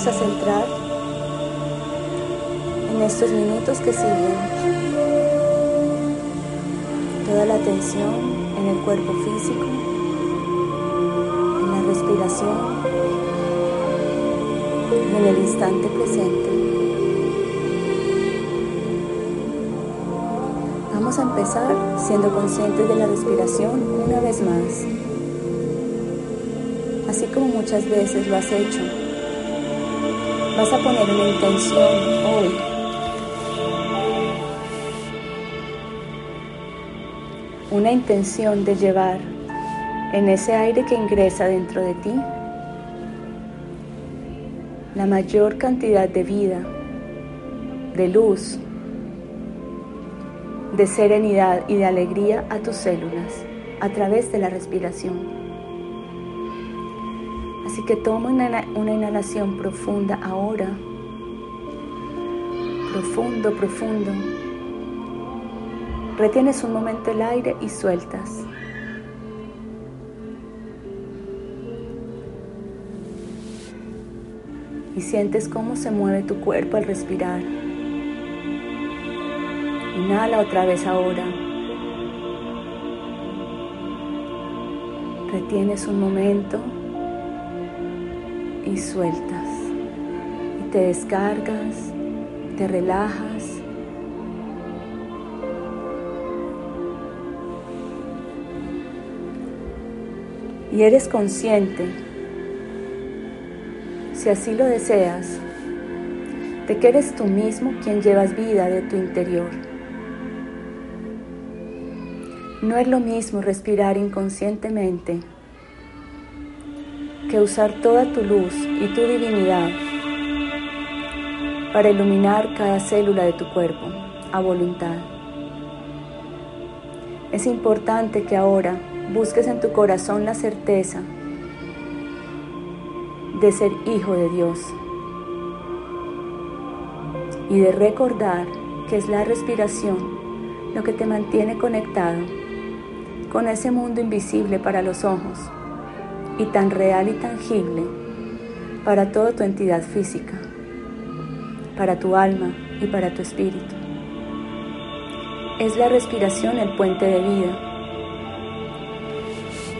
vamos a centrar en estos minutos que siguen toda la atención en el cuerpo físico, en la respiración en el instante presente. Vamos a empezar siendo conscientes de la respiración una vez más, así como muchas veces lo has hecho. Vas a poner una intención hoy una intención de llevar en ese aire que ingresa dentro de ti la mayor cantidad de vida, de luz, de serenidad y de alegría a tus células a través de la respiración. Así que toma una, una inhalación profunda ahora, profundo, profundo. Retienes un momento el aire y sueltas. Y sientes cómo se mueve tu cuerpo al respirar. Inhala otra vez ahora. Retienes un momento y sueltas. Y te descargas, te relajas. Y eres consciente, si así lo deseas, de que eres tú mismo quien llevas vida de tu interior. No es lo mismo respirar inconscientemente que usar toda tu luz y tu divinidad para iluminar cada célula de tu cuerpo a voluntad. Es importante que ahora busques en tu corazón la certeza de ser hijo de Dios y de recordar que es la respiración lo que te mantiene conectado con ese mundo invisible para los ojos y tan real y tangible para toda tu entidad física, para tu alma y para tu espíritu. Es la respiración el puente de vida.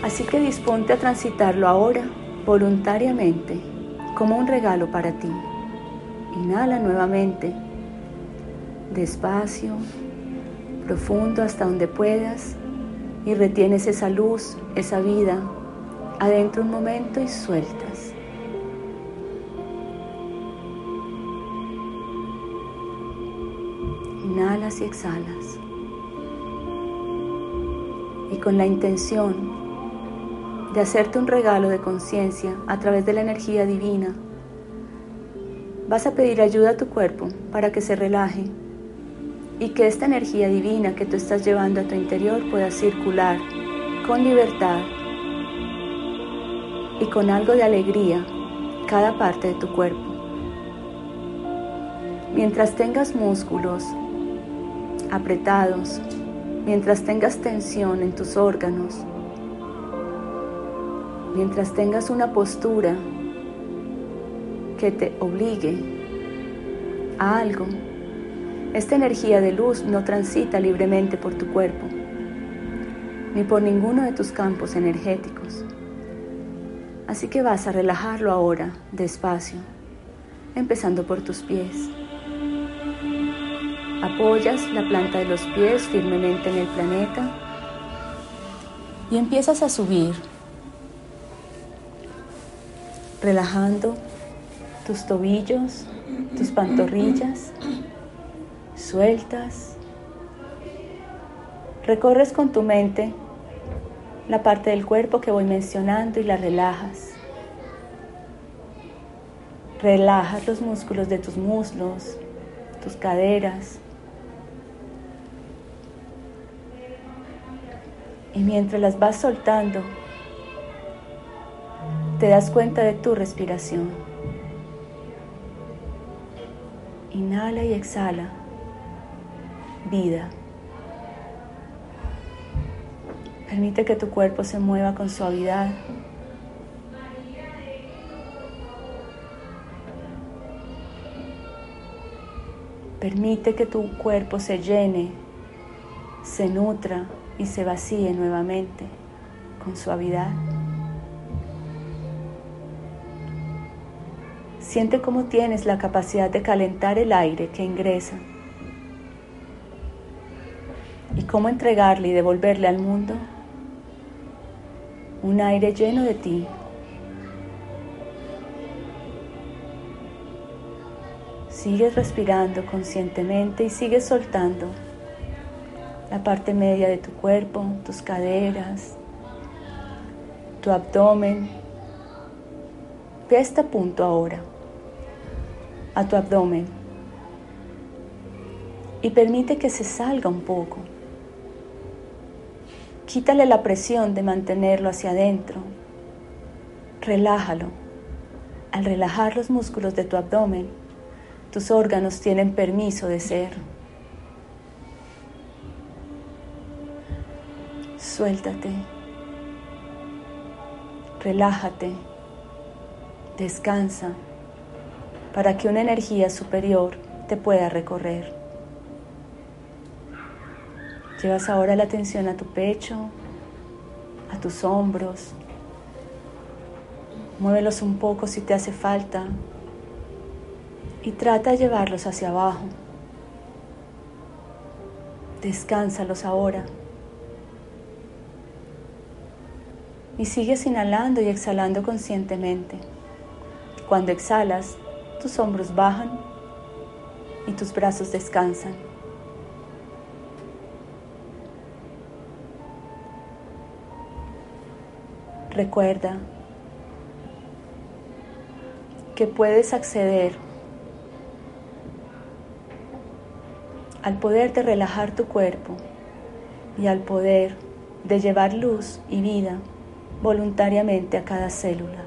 Así que disponte a transitarlo ahora voluntariamente como un regalo para ti. Inhala nuevamente, despacio, profundo hasta donde puedas y retienes esa luz, esa vida, adentro un momento y sueltas. Inhalas y exhalas. Y con la intención de hacerte un regalo de conciencia a través de la energía divina, vas a pedir ayuda a tu cuerpo para que se relaje y que esta energía divina que tú estás llevando a tu interior pueda circular con libertad y con algo de alegría cada parte de tu cuerpo. Mientras tengas músculos apretados, mientras tengas tensión en tus órganos, mientras tengas una postura que te obligue a algo, esta energía de luz no transita libremente por tu cuerpo, ni por ninguno de tus campos energéticos. Así que vas a relajarlo ahora, despacio, empezando por tus pies. Apoyas la planta de los pies firmemente en el planeta y empiezas a subir, relajando tus tobillos, tus pantorrillas, sueltas. Recorres con tu mente la parte del cuerpo que voy mencionando y la relajas. Relajas los músculos de tus muslos, tus caderas. Y mientras las vas soltando, te das cuenta de tu respiración. Inhala y exhala. Vida. Permite que tu cuerpo se mueva con suavidad. Permite que tu cuerpo se llene, se nutra y se vacíe nuevamente con suavidad. Siente cómo tienes la capacidad de calentar el aire que ingresa y cómo entregarle y devolverle al mundo un aire lleno de ti. Sigues respirando conscientemente y sigues soltando la parte media de tu cuerpo, tus caderas, tu abdomen. Ve punto ahora, a tu abdomen, y permite que se salga un poco. Quítale la presión de mantenerlo hacia adentro. Relájalo. Al relajar los músculos de tu abdomen, tus órganos tienen permiso de ser. Suéltate. Relájate. Descansa para que una energía superior te pueda recorrer. Llevas ahora la atención a tu pecho, a tus hombros. Muévelos un poco si te hace falta y trata de llevarlos hacia abajo. Descánsalos ahora. Y sigues inhalando y exhalando conscientemente. Cuando exhalas, tus hombros bajan y tus brazos descansan. Recuerda que puedes acceder al poder de relajar tu cuerpo y al poder de llevar luz y vida voluntariamente a cada célula,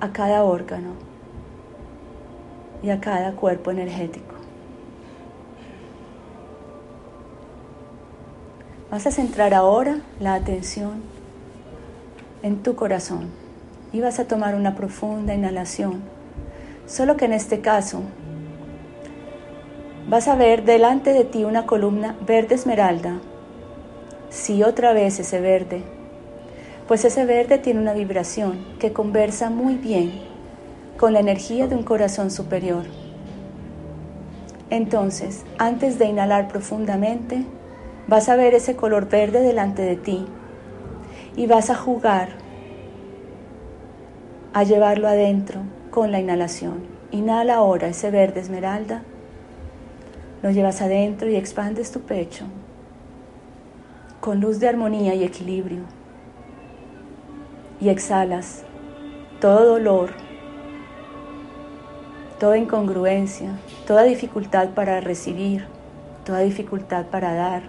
a cada órgano y a cada cuerpo energético. Vas a centrar ahora la atención en tu corazón y vas a tomar una profunda inhalación. Solo que en este caso vas a ver delante de ti una columna verde esmeralda. Sí, otra vez ese verde. Pues ese verde tiene una vibración que conversa muy bien con la energía de un corazón superior. Entonces, antes de inhalar profundamente, vas a ver ese color verde delante de ti y vas a jugar a llevarlo adentro con la inhalación. Inhala ahora ese verde esmeralda, lo llevas adentro y expandes tu pecho con luz de armonía y equilibrio. Y exhalas todo dolor, toda incongruencia, toda dificultad para recibir, toda dificultad para dar.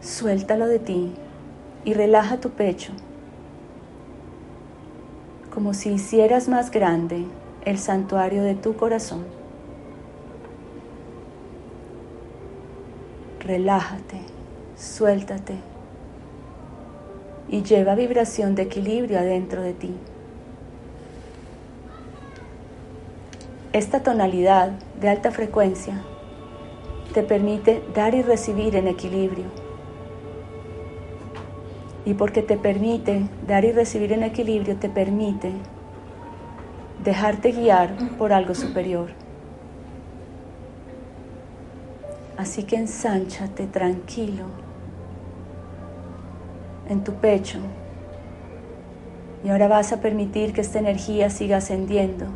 Suéltalo de ti y relaja tu pecho, como si hicieras más grande el santuario de tu corazón. Relájate, suéltate y lleva vibración de equilibrio adentro de ti. Esta tonalidad de alta frecuencia te permite dar y recibir en equilibrio y porque te permite dar y recibir en equilibrio, te permite dejarte guiar por algo superior. Así que ensánchate tranquilo en tu pecho y ahora vas a permitir que esta energía siga ascendiendo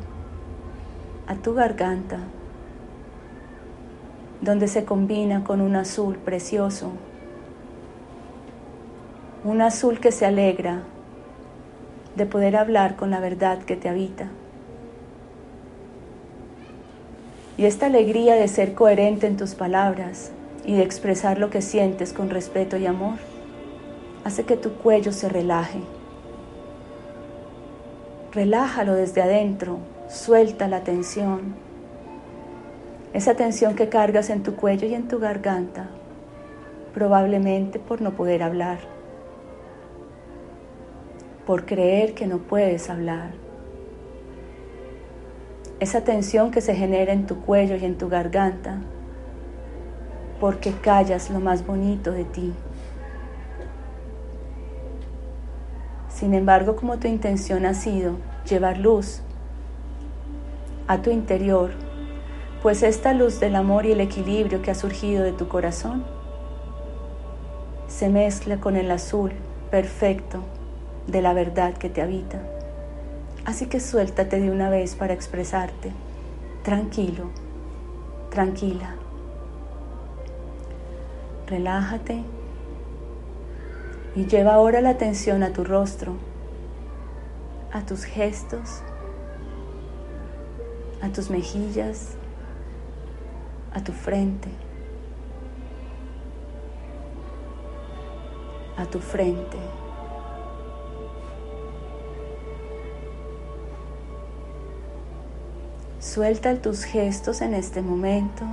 a tu garganta, donde se combina con un azul precioso un azul que se alegra de poder hablar con la verdad que te habita. Y esta alegría de ser coherente en tus palabras y de expresar lo que sientes con respeto y amor hace que tu cuello se relaje. Relájalo desde adentro, suelta la tensión. Esa tensión que cargas en tu cuello y en tu garganta, probablemente por no poder hablar por creer que no puedes hablar. esa tensión que se genera en tu cuello y en tu garganta, porque callas lo más bonito de ti. Sin embargo, como tu intención ha sido llevar luz a tu interior, pues esta luz del amor y el equilibrio que ha surgido de tu corazón se mezcla con el azul perfecto de la verdad que te habita. Así que suéltate de una vez para expresarte, tranquilo, tranquila. Relájate y lleva ahora la atención a tu rostro, a tus gestos, a tus mejillas, a tu frente, a tu frente. Suelta tus gestos en este momento.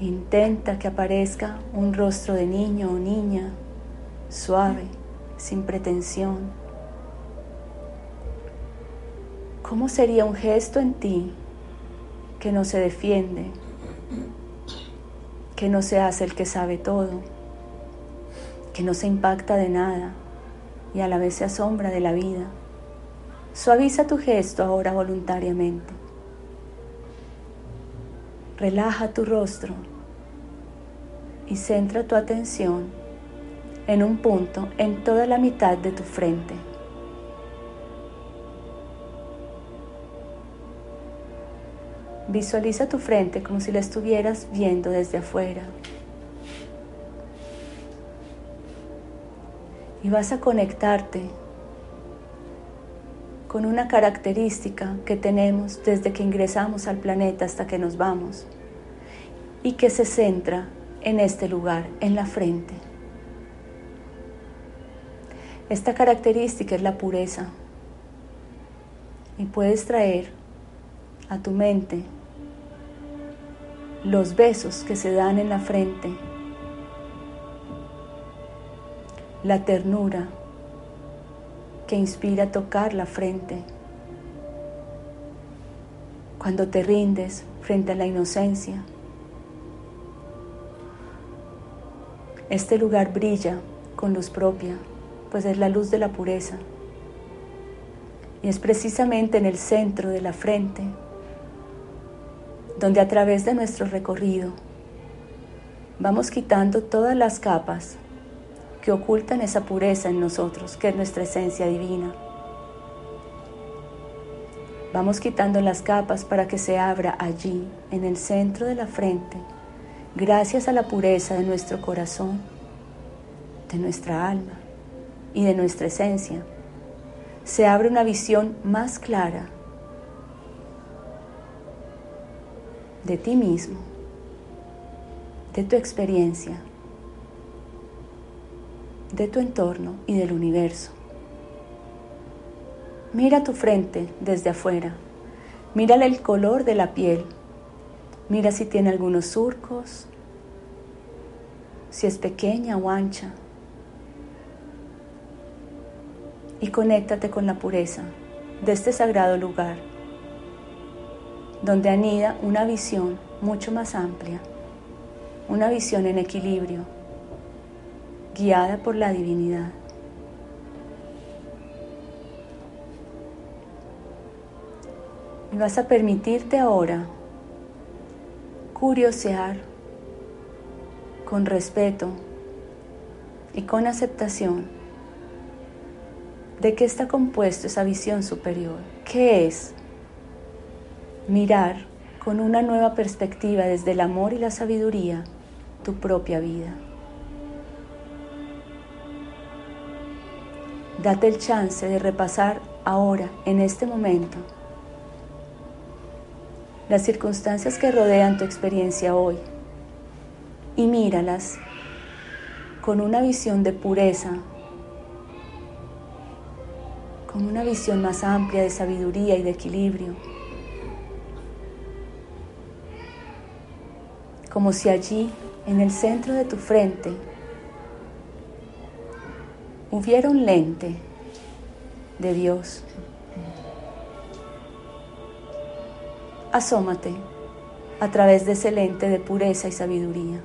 Intenta que aparezca un rostro de niño o niña, suave, sin pretensión. ¿Cómo sería un gesto en ti que no se defiende, que no se hace el que sabe todo, que no se impacta de nada y a la vez se asombra de la vida? Suaviza tu gesto ahora voluntariamente. Relaja tu rostro y centra tu atención en un punto en toda la mitad de tu frente. Visualiza tu frente como si la estuvieras viendo desde afuera. Y vas a conectarte con una característica que tenemos desde que ingresamos al planeta hasta que nos vamos y que se centra en este lugar, en la frente. Esta característica es la pureza y puedes traer a tu mente los besos que se dan en la frente, la ternura, que inspira tocar la frente. Cuando te rindes frente a la inocencia, este lugar brilla con luz propia, pues es la luz de la pureza. Y es precisamente en el centro de la frente donde a través de nuestro recorrido vamos quitando todas las capas que ocultan esa pureza en nosotros, que es nuestra esencia divina. Vamos quitando las capas para que se abra allí, en el centro de la frente, gracias a la pureza de nuestro corazón, de nuestra alma y de nuestra esencia. Se abre una visión más clara de ti mismo, de tu experiencia de tu entorno y del universo. Mira tu frente desde afuera. Mírale el color de la piel. Mira si tiene algunos surcos, si es pequeña o ancha. Y conéctate con la pureza de este sagrado lugar, donde anida una visión mucho más amplia, una visión en equilibrio guiada por la divinidad. Y vas a permitirte ahora curiosear con respeto y con aceptación de qué está compuesto esa visión superior. ¿Qué es? Mirar con una nueva perspectiva desde el amor y la sabiduría tu propia vida. Date el chance de repasar ahora, en este momento, las circunstancias que rodean tu experiencia hoy y míralas con una visión de pureza, con una visión más amplia de sabiduría y de equilibrio. Como si allí, en el centro de tu frente, hubiera un lente de Dios. Asómate a través de ese lente de pureza y sabiduría.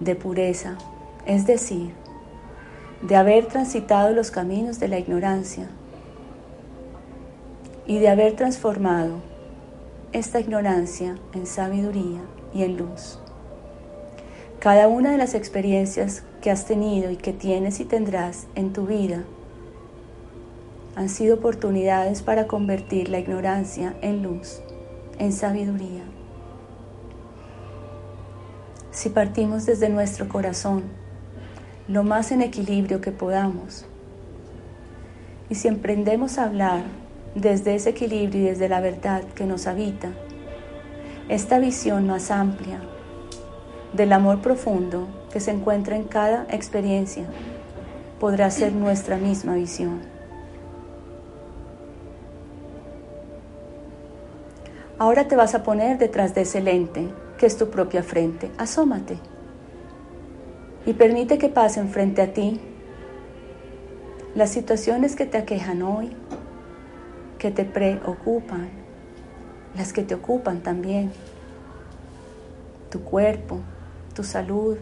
De pureza, es decir, de haber transitado los caminos de la ignorancia y de haber transformado esta ignorancia en sabiduría y en luz. Cada una de las experiencias que has tenido y que tienes y tendrás en tu vida han sido oportunidades para convertir la ignorancia en luz, en sabiduría. Si partimos desde nuestro corazón, lo más en equilibrio que podamos, y si emprendemos a hablar desde ese equilibrio y desde la verdad que nos habita, esta visión más amplia del amor profundo que se encuentra en cada experiencia podrá ser nuestra misma visión. Ahora te vas a poner detrás de ese lente, que es tu propia frente. Asómate. Y permite que pasen frente a ti las situaciones que te aquejan hoy, que te preocupan, las que te ocupan también. Tu cuerpo, tu salud,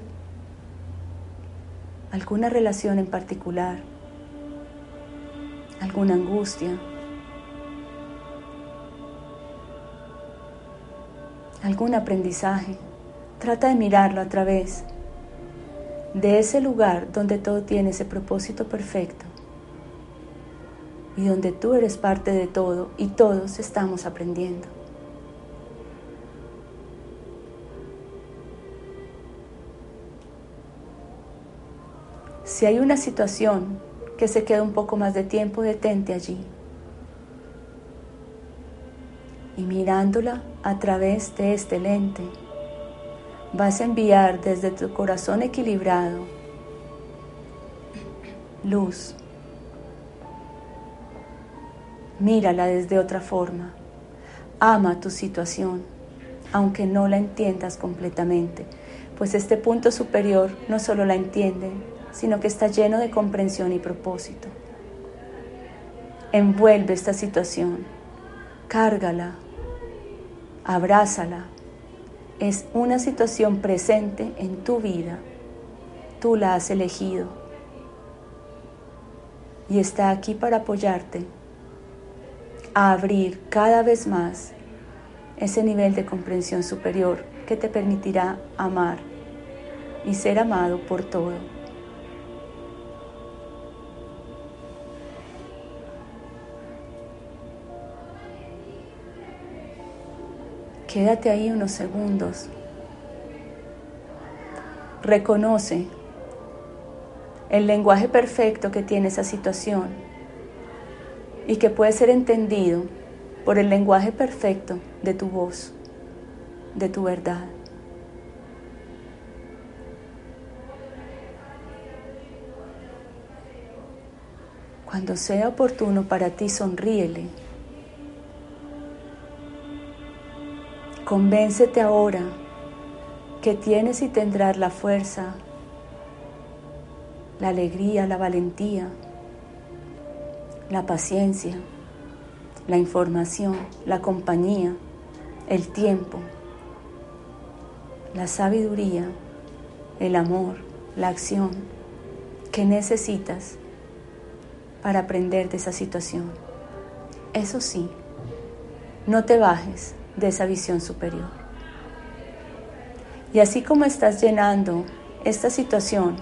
alguna relación en particular, alguna angustia, algún aprendizaje, trata de mirarlo a través de ese lugar donde todo tiene ese propósito perfecto y donde tú eres parte de todo y todos estamos aprendiendo. Si hay una situación que se queda un poco más de tiempo, detente allí. y mirándola a través de este lente, vas a enviar desde tu corazón equilibrado luz. Mírala desde otra forma. Ama tu situación, aunque no la entiendas completamente, pues este punto superior no solo la entiende, sino que está lleno de comprensión y propósito. Envuelve esta situación, cárgala abrázala. Es una situación presente en tu vida. Tú la has elegido. Y está aquí para apoyarte a abrir cada vez más ese nivel de comprensión superior que te permitirá amar y ser amado por todo. Quédate ahí unos segundos. Reconoce el lenguaje perfecto que tiene esa situación y que puede ser entendido por el lenguaje perfecto de tu voz, de tu verdad. Cuando sea oportuno para ti, sonríele Convéncete ahora que tienes y tendrás la fuerza, la alegría, la valentía, la paciencia, la información, la compañía, el tiempo, la sabiduría, el amor, la acción que necesitas para aprender de esa situación. Eso sí, no te bajes, de esa visión superior. Y así como estás llenando esta situación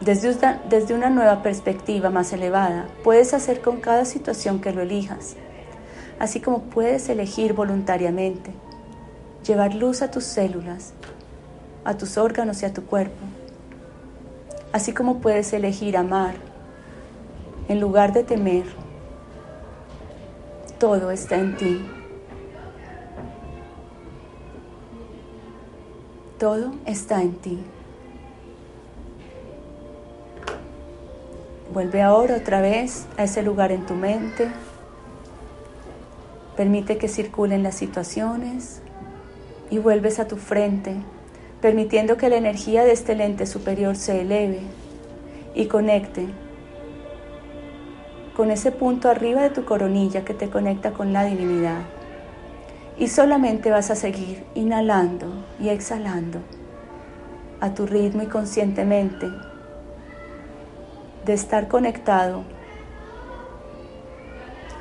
desde una, desde una nueva perspectiva más elevada, puedes hacer con cada situación que lo elijas, así como puedes elegir voluntariamente llevar luz a tus células, a tus órganos y a tu cuerpo, así como puedes elegir amar en lugar de temer. Todo está en ti. Todo está en ti. Vuelve ahora otra vez a ese lugar en tu mente. Permite que circulen las situaciones y vuelves a tu frente, permitiendo que la energía de este lente superior se eleve y conecte con ese punto arriba de tu coronilla que te conecta con la divinidad. Y solamente vas a seguir inhalando y exhalando a tu ritmo y conscientemente de estar conectado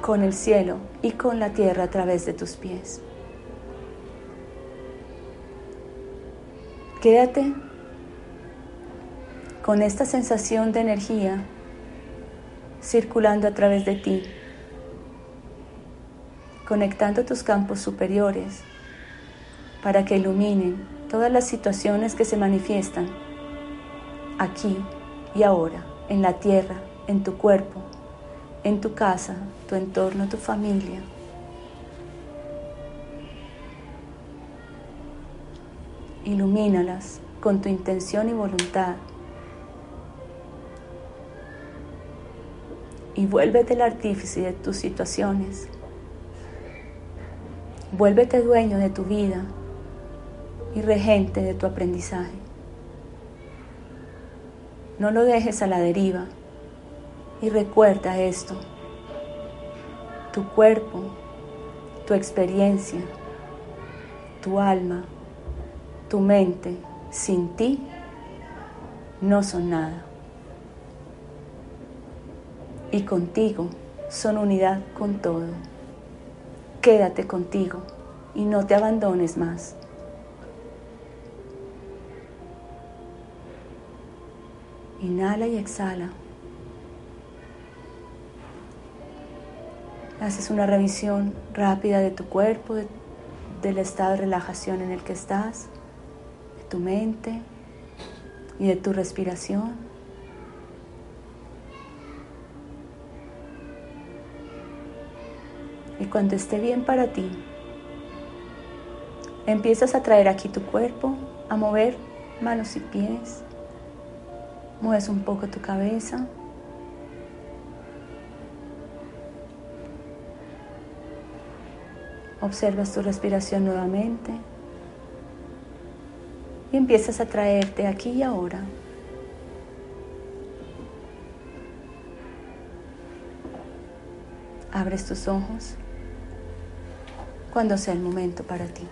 con el cielo y con la tierra a través de tus pies. Quédate con esta sensación de energía circulando a través de ti, conectando tus campos superiores para que iluminen todas las situaciones que se manifiestan aquí y ahora, en la tierra, en tu cuerpo, en tu casa, tu entorno, tu familia. Ilumínalas con tu intención y voluntad. Y vuélvete el artífice de tus situaciones. Vuélvete dueño de tu vida y regente de tu aprendizaje. No lo dejes a la deriva y recuerda esto. Tu cuerpo, tu experiencia, tu alma, tu mente, sin ti, no son nada. Y contigo son unidad con todo. Quédate contigo y no te abandones más. Inhala y exhala. Haces una revisión rápida de tu cuerpo, del estado de relajación en el que estás, de tu mente y de tu respiración. Y cuando esté bien para ti, empiezas a traer aquí tu cuerpo, a mover manos y pies, mueves un poco tu cabeza. Observas tu respiración nuevamente y empiezas a traerte aquí y ahora. Abres tus ojos cuando sea el momento para ti.